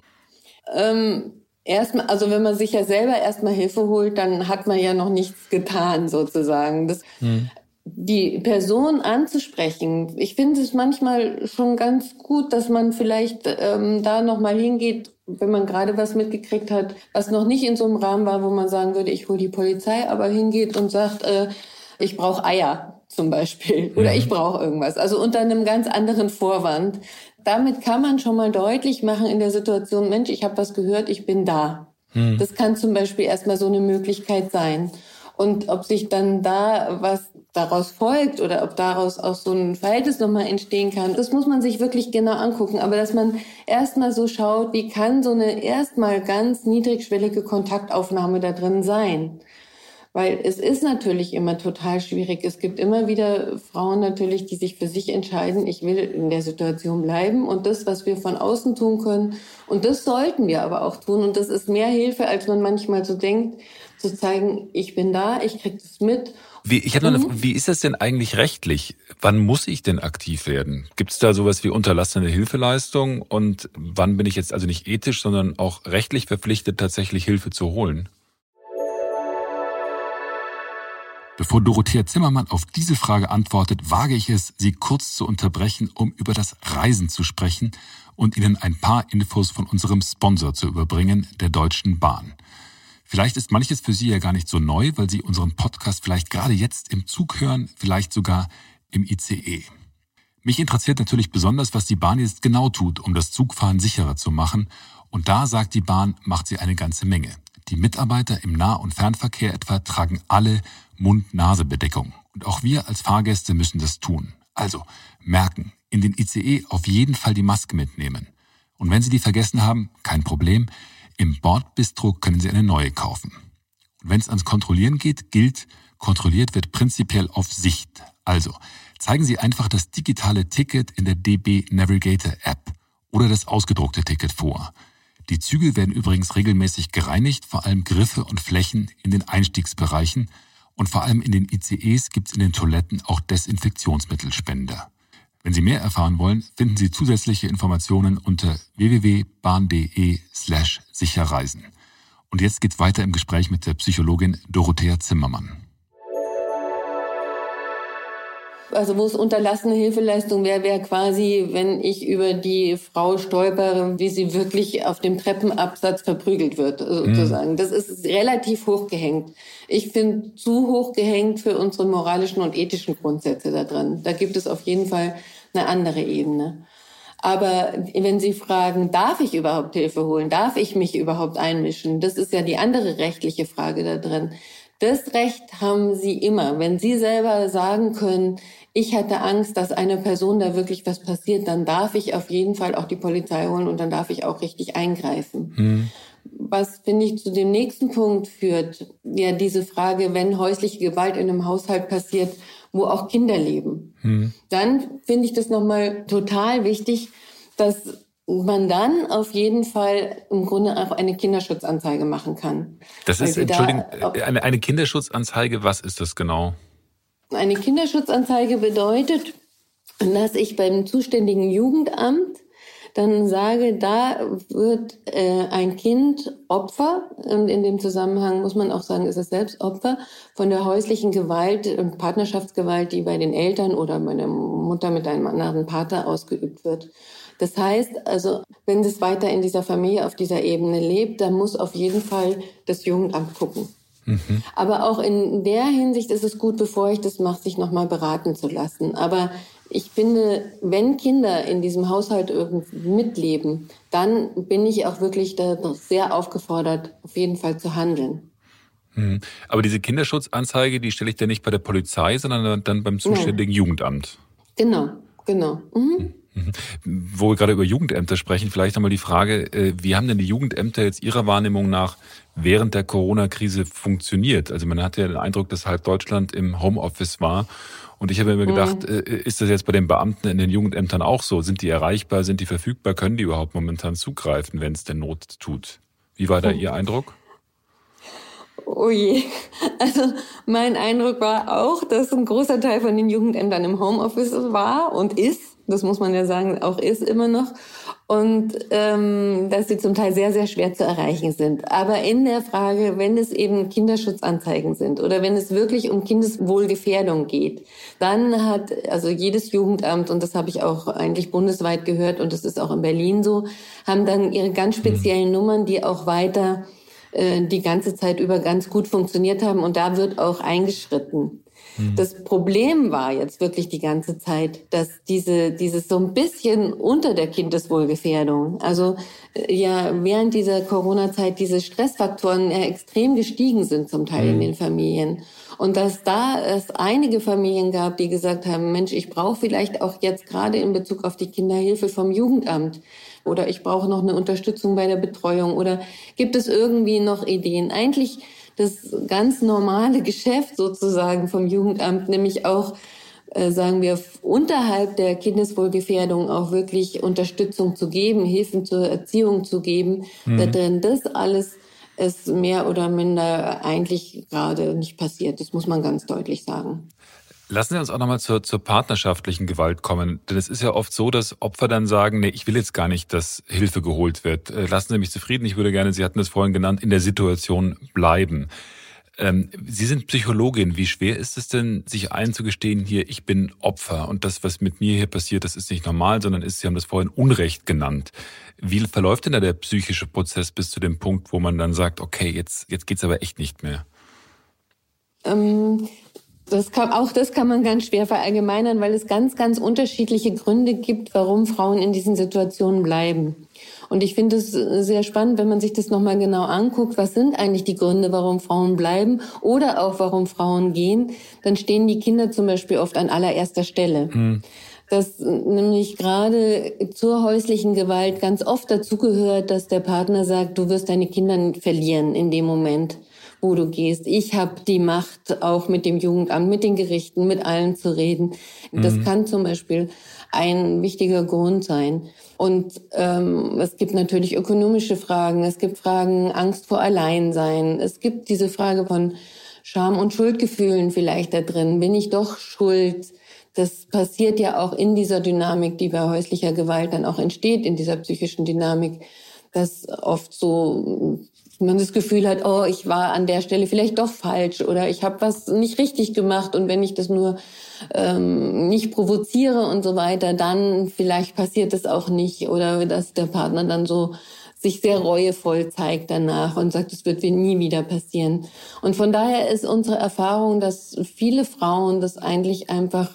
Ähm, erstmal, also wenn man sich ja selber erstmal Hilfe holt, dann hat man ja noch nichts getan sozusagen. Das, hm. Die Person anzusprechen, ich finde es manchmal schon ganz gut, dass man vielleicht ähm, da nochmal hingeht, wenn man gerade was mitgekriegt hat, was noch nicht in so einem Rahmen war, wo man sagen würde, ich hole die Polizei, aber hingeht und sagt, äh, ich brauche Eier zum Beispiel [LAUGHS] oder mhm. ich brauche irgendwas. Also unter einem ganz anderen Vorwand. Damit kann man schon mal deutlich machen in der Situation, Mensch, ich habe was gehört, ich bin da. Mhm. Das kann zum Beispiel erstmal so eine Möglichkeit sein. Und ob sich dann da was daraus folgt oder ob daraus auch so ein Verhältnis nochmal entstehen kann, das muss man sich wirklich genau angucken. Aber dass man erstmal so schaut, wie kann so eine erstmal ganz niedrigschwellige Kontaktaufnahme da drin sein? Weil es ist natürlich immer total schwierig. Es gibt immer wieder Frauen natürlich, die sich für sich entscheiden, ich will in der Situation bleiben und das, was wir von außen tun können. Und das sollten wir aber auch tun. Und das ist mehr Hilfe, als man manchmal so denkt, zu zeigen, ich bin da, ich krieg das mit. Wie, ich habe mhm. eine, wie ist das denn eigentlich rechtlich? Wann muss ich denn aktiv werden? Gibt es da sowas wie unterlassene Hilfeleistung? Und wann bin ich jetzt also nicht ethisch, sondern auch rechtlich verpflichtet, tatsächlich Hilfe zu holen? Bevor Dorothea Zimmermann auf diese Frage antwortet, wage ich es, sie kurz zu unterbrechen, um über das Reisen zu sprechen und Ihnen ein paar Infos von unserem Sponsor zu überbringen, der Deutschen Bahn. Vielleicht ist manches für Sie ja gar nicht so neu, weil Sie unseren Podcast vielleicht gerade jetzt im Zug hören, vielleicht sogar im ICE. Mich interessiert natürlich besonders, was die Bahn jetzt genau tut, um das Zugfahren sicherer zu machen. Und da sagt die Bahn, macht sie eine ganze Menge. Die Mitarbeiter im Nah- und Fernverkehr etwa tragen alle Mund-Nase-Bedeckung. Und auch wir als Fahrgäste müssen das tun. Also merken, in den ICE auf jeden Fall die Maske mitnehmen. Und wenn Sie die vergessen haben, kein Problem. Im Bordbistro können Sie eine neue kaufen. Und wenn es ans Kontrollieren geht, gilt, kontrolliert wird prinzipiell auf Sicht. Also zeigen Sie einfach das digitale Ticket in der DB Navigator App oder das ausgedruckte Ticket vor. Die Züge werden übrigens regelmäßig gereinigt, vor allem Griffe und Flächen in den Einstiegsbereichen und vor allem in den ICEs gibt es in den Toiletten auch Desinfektionsmittelspender. Wenn Sie mehr erfahren wollen, finden Sie zusätzliche Informationen unter www.bahn.de slash sicherreisen. Und jetzt geht's weiter im Gespräch mit der Psychologin Dorothea Zimmermann. Also wo es unterlassene Hilfeleistung wäre, wäre quasi, wenn ich über die Frau stolpere, wie sie wirklich auf dem Treppenabsatz verprügelt wird, sozusagen. Mhm. Das ist relativ hochgehängt. Ich finde zu hochgehängt für unsere moralischen und ethischen Grundsätze da drin. Da gibt es auf jeden Fall eine andere Ebene. Aber wenn Sie fragen, darf ich überhaupt Hilfe holen? Darf ich mich überhaupt einmischen? Das ist ja die andere rechtliche Frage da drin. Das Recht haben Sie immer. Wenn Sie selber sagen können, ich hatte Angst, dass einer Person da wirklich was passiert, dann darf ich auf jeden Fall auch die Polizei holen und dann darf ich auch richtig eingreifen. Hm. Was finde ich zu dem nächsten Punkt führt, ja diese Frage, wenn häusliche Gewalt in einem Haushalt passiert, wo auch Kinder leben, hm. dann finde ich das nochmal total wichtig, dass man dann auf jeden Fall im Grunde auch eine Kinderschutzanzeige machen kann. Das ist, Entschuldigung, eine, eine Kinderschutzanzeige, was ist das genau? Eine Kinderschutzanzeige bedeutet, dass ich beim zuständigen Jugendamt dann sage, da wird äh, ein Kind Opfer, und in dem Zusammenhang muss man auch sagen, ist es selbst Opfer von der häuslichen Gewalt und Partnerschaftsgewalt, die bei den Eltern oder bei der Mutter mit einem anderen Partner ausgeübt wird. Das heißt also, wenn es weiter in dieser Familie auf dieser Ebene lebt, dann muss auf jeden Fall das Jugendamt gucken. Mhm. Aber auch in der Hinsicht ist es gut, bevor ich das mache, sich nochmal beraten zu lassen. Aber ich finde, wenn Kinder in diesem Haushalt irgendwie mitleben, dann bin ich auch wirklich da sehr aufgefordert, auf jeden Fall zu handeln. Mhm. Aber diese Kinderschutzanzeige, die stelle ich dann nicht bei der Polizei, sondern dann beim zuständigen ja. Jugendamt. Genau, genau. Mhm. Mhm. Wo wir gerade über Jugendämter sprechen, vielleicht nochmal die Frage, äh, wie haben denn die Jugendämter jetzt Ihrer Wahrnehmung nach während der Corona-Krise funktioniert? Also man hat ja den Eindruck, dass halb Deutschland im Homeoffice war. Und ich habe mir gedacht, mhm. Ist das jetzt bei den Beamten in den Jugendämtern auch so? Sind die erreichbar? Sind die verfügbar? Können die überhaupt momentan zugreifen, wenn es denn Not tut? Wie war da mhm. Ihr Eindruck? Oh je. Also mein Eindruck war auch, dass ein großer Teil von den Jugendämtern im Homeoffice war und ist das muss man ja sagen, auch ist immer noch. Und ähm, dass sie zum Teil sehr, sehr schwer zu erreichen sind. Aber in der Frage, wenn es eben Kinderschutzanzeigen sind oder wenn es wirklich um Kindeswohlgefährdung geht, dann hat also jedes Jugendamt, und das habe ich auch eigentlich bundesweit gehört und das ist auch in Berlin so, haben dann ihre ganz speziellen mhm. Nummern, die auch weiter äh, die ganze Zeit über ganz gut funktioniert haben. Und da wird auch eingeschritten. Mhm. Das Problem war jetzt wirklich die ganze Zeit, dass diese, dieses so ein bisschen unter der Kindeswohlgefährdung, also äh, ja während dieser Corona-Zeit diese Stressfaktoren ja extrem gestiegen sind zum Teil mhm. in den Familien. Und dass da es einige Familien gab, die gesagt haben, Mensch, ich brauche vielleicht auch jetzt gerade in Bezug auf die Kinderhilfe vom Jugendamt oder ich brauche noch eine Unterstützung bei der Betreuung oder gibt es irgendwie noch Ideen? Eigentlich das ganz normale [LAUGHS] Geschäft sozusagen vom Jugendamt, nämlich auch, äh, sagen wir, unterhalb der Kindeswohlgefährdung auch wirklich Unterstützung zu geben, Hilfen zur Erziehung zu geben, mhm. da drin das alles ist mehr oder minder eigentlich gerade nicht passiert. Das muss man ganz deutlich sagen. Lassen Sie uns auch nochmal zur, zur partnerschaftlichen Gewalt kommen. Denn es ist ja oft so, dass Opfer dann sagen, nee, ich will jetzt gar nicht, dass Hilfe geholt wird. Äh, lassen Sie mich zufrieden. Ich würde gerne, Sie hatten es vorhin genannt, in der Situation bleiben. Ähm, Sie sind Psychologin. Wie schwer ist es denn, sich einzugestehen, hier, ich bin Opfer und das, was mit mir hier passiert, das ist nicht normal, sondern ist, Sie haben das vorhin Unrecht genannt. Wie verläuft denn da der psychische Prozess bis zu dem Punkt, wo man dann sagt, okay, jetzt, jetzt geht's aber echt nicht mehr? Ähm, das kann, auch das kann man ganz schwer verallgemeinern, weil es ganz, ganz unterschiedliche Gründe gibt, warum Frauen in diesen Situationen bleiben. Und ich finde es sehr spannend, wenn man sich das nochmal genau anguckt, was sind eigentlich die Gründe, warum Frauen bleiben oder auch warum Frauen gehen, dann stehen die Kinder zum Beispiel oft an allererster Stelle. Mhm. Dass nämlich gerade zur häuslichen Gewalt ganz oft dazugehört, dass der Partner sagt, du wirst deine Kinder verlieren in dem Moment wo du gehst. Ich habe die Macht, auch mit dem Jugendamt, mit den Gerichten, mit allen zu reden. Das mhm. kann zum Beispiel ein wichtiger Grund sein. Und ähm, es gibt natürlich ökonomische Fragen. Es gibt Fragen Angst vor Alleinsein. Es gibt diese Frage von Scham und Schuldgefühlen vielleicht da drin. Bin ich doch schuld? Das passiert ja auch in dieser Dynamik, die bei häuslicher Gewalt dann auch entsteht, in dieser psychischen Dynamik, dass oft so man das Gefühl hat, oh, ich war an der Stelle vielleicht doch falsch oder ich habe was nicht richtig gemacht und wenn ich das nur ähm, nicht provoziere und so weiter, dann vielleicht passiert es auch nicht oder dass der Partner dann so sich sehr reuevoll zeigt danach und sagt, es wird nie wieder passieren. Und von daher ist unsere Erfahrung, dass viele Frauen das eigentlich einfach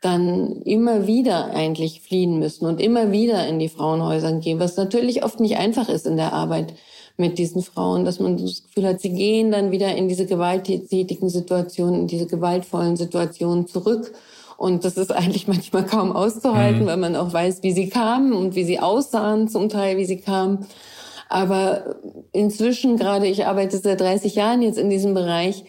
dann immer wieder eigentlich fliehen müssen und immer wieder in die Frauenhäuser gehen, was natürlich oft nicht einfach ist in der Arbeit mit diesen Frauen, dass man das Gefühl hat, sie gehen dann wieder in diese gewalttätigen Situationen, in diese gewaltvollen Situationen zurück. Und das ist eigentlich [LAUGHS] manchmal kaum auszuhalten, mhm. weil man auch weiß, wie sie kamen und wie sie aussahen, zum Teil, wie sie kamen. Aber inzwischen, gerade ich arbeite seit 30 Jahren jetzt in diesem Bereich,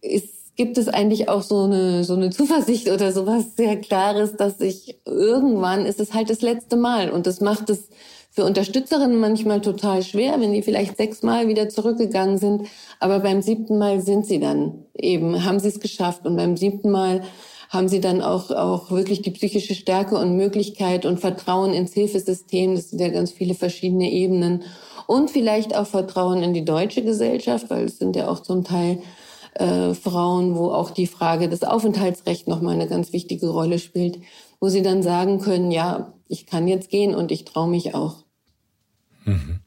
ist, gibt es eigentlich auch so eine, so eine Zuversicht oder sowas sehr Klares, dass ich irgendwann ist es halt das letzte Mal. Und das macht es für Unterstützerinnen manchmal total schwer, wenn die vielleicht sechsmal wieder zurückgegangen sind. Aber beim siebten Mal sind sie dann eben, haben sie es geschafft. Und beim siebten Mal haben sie dann auch, auch wirklich die psychische Stärke und Möglichkeit und Vertrauen ins Hilfesystem. Das sind ja ganz viele verschiedene Ebenen. Und vielleicht auch Vertrauen in die deutsche Gesellschaft, weil es sind ja auch zum Teil äh, Frauen, wo auch die Frage des Aufenthaltsrechts nochmal eine ganz wichtige Rolle spielt, wo sie dann sagen können, ja, ich kann jetzt gehen und ich traue mich auch. Mhm.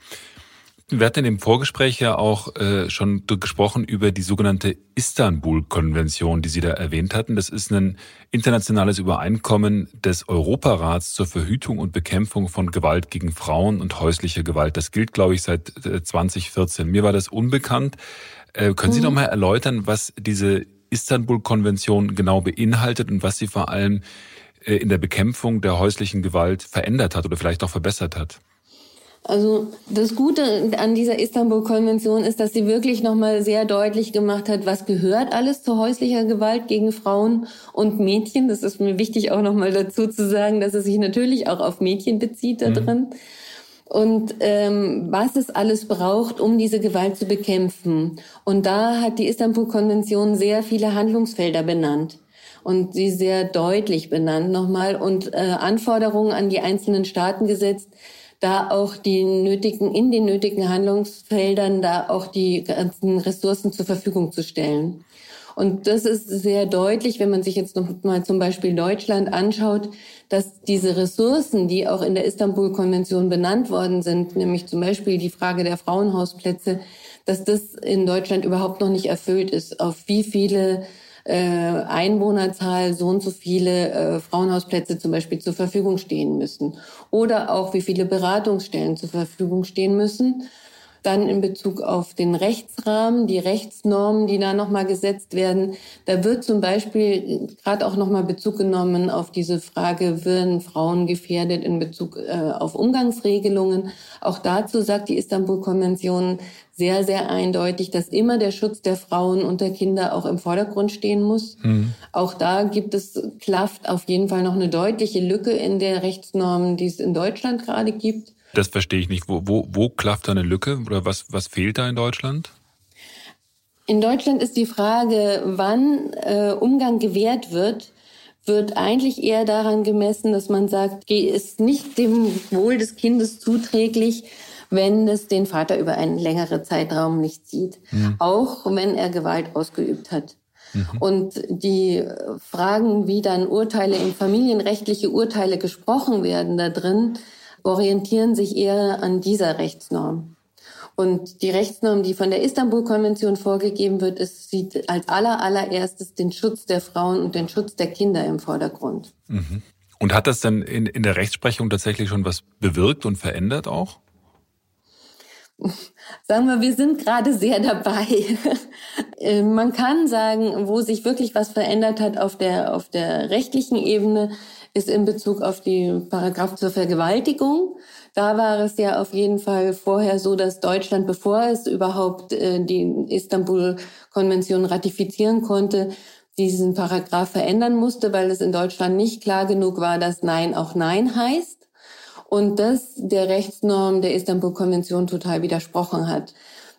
Wir hatten im Vorgespräch ja auch äh, schon gesprochen über die sogenannte Istanbul-Konvention, die Sie da erwähnt hatten. Das ist ein internationales Übereinkommen des Europarats zur Verhütung und Bekämpfung von Gewalt gegen Frauen und häuslicher Gewalt. Das gilt, glaube ich, seit 2014. Äh, Mir war das unbekannt. Äh, können Sie mhm. noch mal erläutern, was diese Istanbul-Konvention genau beinhaltet und was sie vor allem in der Bekämpfung der häuslichen Gewalt verändert hat oder vielleicht auch verbessert hat? Also das Gute an dieser Istanbul-Konvention ist, dass sie wirklich nochmal sehr deutlich gemacht hat, was gehört alles zu häuslicher Gewalt gegen Frauen und Mädchen. Das ist mir wichtig auch nochmal dazu zu sagen, dass es sich natürlich auch auf Mädchen bezieht da mhm. drin. Mhm. Und ähm, was es alles braucht, um diese Gewalt zu bekämpfen. Und da hat die Istanbul-Konvention sehr viele Handlungsfelder benannt. Und sie sehr deutlich benannt nochmal und äh, Anforderungen an die einzelnen Staaten gesetzt, da auch die nötigen, in den nötigen Handlungsfeldern da auch die ganzen Ressourcen zur Verfügung zu stellen. Und das ist sehr deutlich, wenn man sich jetzt noch mal zum Beispiel Deutschland anschaut, dass diese Ressourcen, die auch in der Istanbul-Konvention benannt worden sind, nämlich zum Beispiel die Frage der Frauenhausplätze, dass das in Deutschland überhaupt noch nicht erfüllt ist. Auf wie viele äh, Einwohnerzahl so und so viele äh, Frauenhausplätze zum Beispiel zur Verfügung stehen müssen. Oder auch wie viele Beratungsstellen zur Verfügung stehen müssen. Dann in Bezug auf den Rechtsrahmen, die Rechtsnormen, die da nochmal gesetzt werden. Da wird zum Beispiel gerade auch nochmal Bezug genommen auf diese Frage, werden Frauen gefährdet in Bezug äh, auf Umgangsregelungen. Auch dazu sagt die Istanbul-Konvention sehr, sehr eindeutig, dass immer der Schutz der Frauen und der Kinder auch im Vordergrund stehen muss. Mhm. Auch da gibt es, klafft auf jeden Fall noch eine deutliche Lücke in der Rechtsnormen, die es in Deutschland gerade gibt. Das verstehe ich nicht. Wo, wo, wo klafft da eine Lücke oder was, was fehlt da in Deutschland? In Deutschland ist die Frage, wann äh, Umgang gewährt wird, wird eigentlich eher daran gemessen, dass man sagt, ist nicht dem Wohl des Kindes zuträglich, wenn es den Vater über einen längeren Zeitraum nicht sieht, mhm. auch wenn er Gewalt ausgeübt hat. Mhm. Und die Fragen, wie dann Urteile in familienrechtliche Urteile gesprochen werden da drin, orientieren sich eher an dieser Rechtsnorm. Und die Rechtsnorm, die von der Istanbul-Konvention vorgegeben wird, ist, sieht als aller, allererstes den Schutz der Frauen und den Schutz der Kinder im Vordergrund. Mhm. Und hat das denn in, in der Rechtsprechung tatsächlich schon was bewirkt und verändert auch? Sagen wir, wir sind gerade sehr dabei. [LAUGHS] Äh, man kann sagen, wo sich wirklich was verändert hat auf der, auf der rechtlichen Ebene, ist in Bezug auf die Paragraph zur Vergewaltigung. Da war es ja auf jeden Fall vorher so, dass Deutschland, bevor es überhaupt äh, die Istanbul-Konvention ratifizieren konnte, diesen Paragraph verändern musste, weil es in Deutschland nicht klar genug war, dass Nein auch Nein heißt und das der Rechtsnorm der Istanbul-Konvention total widersprochen hat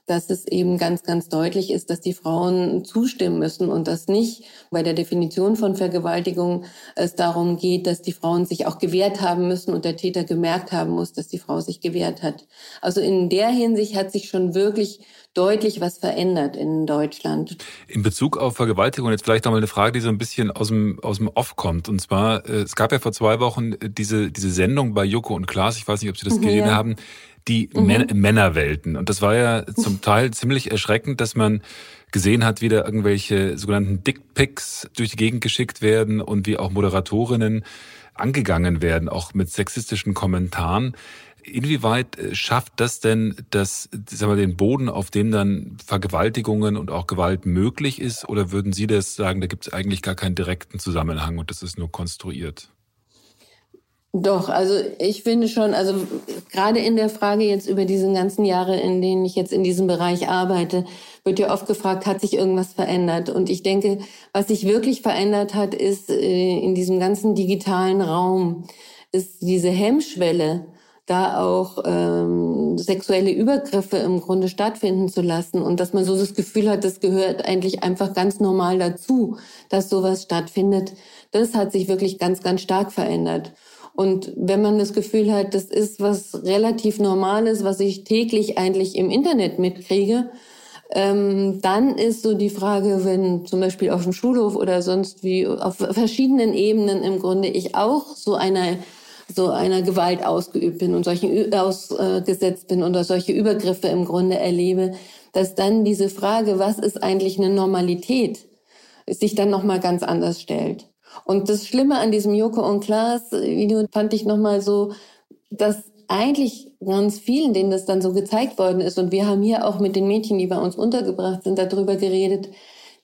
dass es eben ganz, ganz deutlich ist, dass die Frauen zustimmen müssen und dass nicht bei der Definition von Vergewaltigung es darum geht, dass die Frauen sich auch gewehrt haben müssen und der Täter gemerkt haben muss, dass die Frau sich gewehrt hat. Also in der Hinsicht hat sich schon wirklich deutlich was verändert in Deutschland. In Bezug auf Vergewaltigung jetzt vielleicht nochmal eine Frage, die so ein bisschen aus dem, aus dem Off kommt. Und zwar, äh, es gab ja vor zwei Wochen diese, diese Sendung bei Joko und Klaas, ich weiß nicht, ob Sie das gesehen ja. haben, die mhm. Männerwelten. Und das war ja zum [LAUGHS] Teil ziemlich erschreckend, dass man gesehen hat, wie da irgendwelche sogenannten Dickpics durch die Gegend geschickt werden und wie auch Moderatorinnen angegangen werden, auch mit sexistischen Kommentaren. Inwieweit äh, schafft das denn das, sagen wir, den Boden, auf dem dann Vergewaltigungen und auch Gewalt möglich ist? Oder würden Sie das sagen, da gibt es eigentlich gar keinen direkten Zusammenhang und das ist nur konstruiert? Doch, also ich finde schon, also gerade in der Frage jetzt über diese ganzen Jahre, in denen ich jetzt in diesem Bereich arbeite, wird ja oft gefragt, hat sich irgendwas verändert? Und ich denke, was sich wirklich verändert hat, ist äh, in diesem ganzen digitalen Raum, ist diese Hemmschwelle, da auch ähm, sexuelle Übergriffe im Grunde stattfinden zu lassen und dass man so das Gefühl hat, das gehört eigentlich einfach ganz normal dazu, dass sowas stattfindet. Das hat sich wirklich ganz, ganz stark verändert. Und wenn man das Gefühl hat, das ist was relativ Normales, was ich täglich eigentlich im Internet mitkriege, ähm, dann ist so die Frage, wenn zum Beispiel auf dem Schulhof oder sonst wie auf verschiedenen Ebenen im Grunde ich auch so einer so einer Gewalt ausgeübt bin und solchen ausgesetzt bin oder solche Übergriffe im Grunde erlebe, dass dann diese Frage, was ist eigentlich eine Normalität, sich dann noch mal ganz anders stellt. Und das Schlimme an diesem Joko und Klaas Video fand ich nochmal so, dass eigentlich ganz vielen, denen das dann so gezeigt worden ist, und wir haben hier auch mit den Mädchen, die bei uns untergebracht sind, darüber geredet,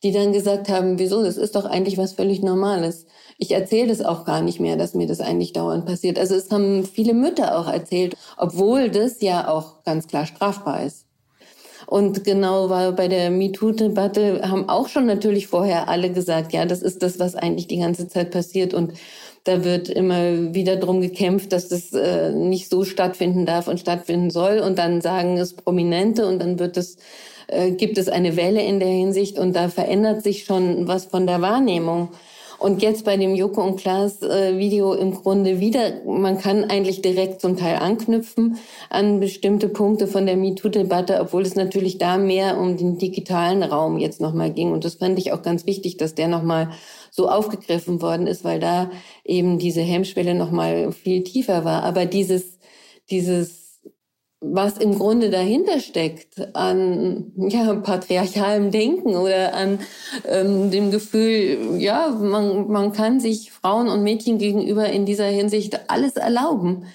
die dann gesagt haben, wieso, das ist doch eigentlich was völlig Normales. Ich erzähle das auch gar nicht mehr, dass mir das eigentlich dauernd passiert. Also es haben viele Mütter auch erzählt, obwohl das ja auch ganz klar strafbar ist. Und genau war bei der MeToo-Debatte haben auch schon natürlich vorher alle gesagt, ja, das ist das, was eigentlich die ganze Zeit passiert und da wird immer wieder drum gekämpft, dass das äh, nicht so stattfinden darf und stattfinden soll. Und dann sagen es Prominente und dann wird es, äh, gibt es eine Welle in der Hinsicht und da verändert sich schon was von der Wahrnehmung. Und jetzt bei dem Joko und Klaas äh, Video im Grunde wieder, man kann eigentlich direkt zum Teil anknüpfen an bestimmte Punkte von der MeToo-Debatte, obwohl es natürlich da mehr um den digitalen Raum jetzt nochmal ging. Und das fand ich auch ganz wichtig, dass der nochmal so aufgegriffen worden ist, weil da eben diese Hemmschwelle nochmal viel tiefer war. Aber dieses, dieses was im Grunde dahinter steckt an ja, patriarchalem Denken oder an ähm, dem Gefühl, ja, man, man kann sich Frauen und Mädchen gegenüber in dieser Hinsicht alles erlauben.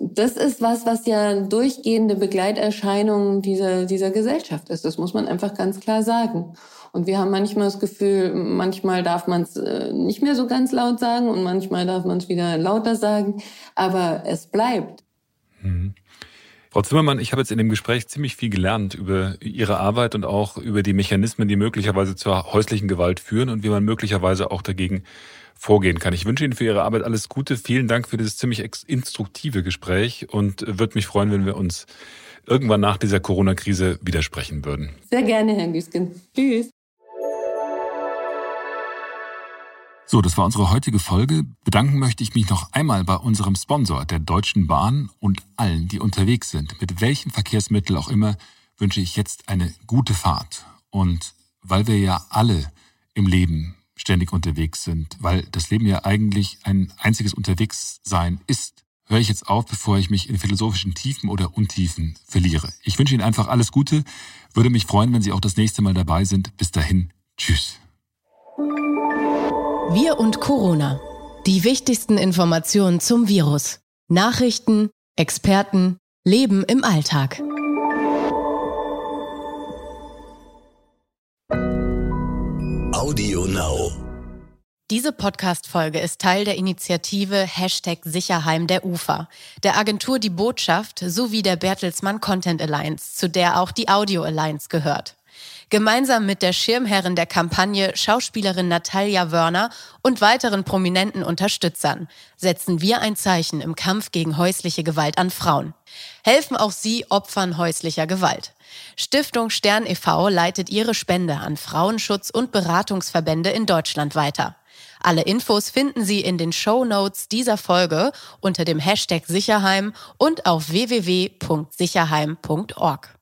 Das ist was, was ja durchgehende Begleiterscheinung dieser, dieser Gesellschaft ist. Das muss man einfach ganz klar sagen. Und wir haben manchmal das Gefühl, manchmal darf man es äh, nicht mehr so ganz laut sagen und manchmal darf man es wieder lauter sagen. Aber es bleibt. Mhm. Frau Zimmermann, ich habe jetzt in dem Gespräch ziemlich viel gelernt über Ihre Arbeit und auch über die Mechanismen, die möglicherweise zur häuslichen Gewalt führen und wie man möglicherweise auch dagegen vorgehen kann. Ich wünsche Ihnen für Ihre Arbeit alles Gute. Vielen Dank für dieses ziemlich instruktive Gespräch und würde mich freuen, wenn wir uns irgendwann nach dieser Corona-Krise widersprechen würden. Sehr gerne, Herr Güsken. Tschüss. So, das war unsere heutige Folge. Bedanken möchte ich mich noch einmal bei unserem Sponsor, der Deutschen Bahn und allen, die unterwegs sind. Mit welchem Verkehrsmittel auch immer wünsche ich jetzt eine gute Fahrt. Und weil wir ja alle im Leben ständig unterwegs sind, weil das Leben ja eigentlich ein einziges Unterwegssein ist, höre ich jetzt auf, bevor ich mich in philosophischen Tiefen oder Untiefen verliere. Ich wünsche Ihnen einfach alles Gute, würde mich freuen, wenn Sie auch das nächste Mal dabei sind. Bis dahin, tschüss. Wir und Corona. Die wichtigsten Informationen zum Virus. Nachrichten, Experten, Leben im Alltag. Audio Now. Diese Podcast-Folge ist Teil der Initiative Hashtag Sicherheim der UFA, der Agentur Die Botschaft sowie der Bertelsmann Content Alliance, zu der auch die Audio Alliance gehört. Gemeinsam mit der Schirmherrin der Kampagne, Schauspielerin Natalia Wörner und weiteren prominenten Unterstützern setzen wir ein Zeichen im Kampf gegen häusliche Gewalt an Frauen. Helfen auch Sie Opfern häuslicher Gewalt. Stiftung Stern e.V. leitet ihre Spende an Frauenschutz- und Beratungsverbände in Deutschland weiter. Alle Infos finden Sie in den Show Notes dieser Folge unter dem Hashtag Sicherheim und auf www.sicherheim.org.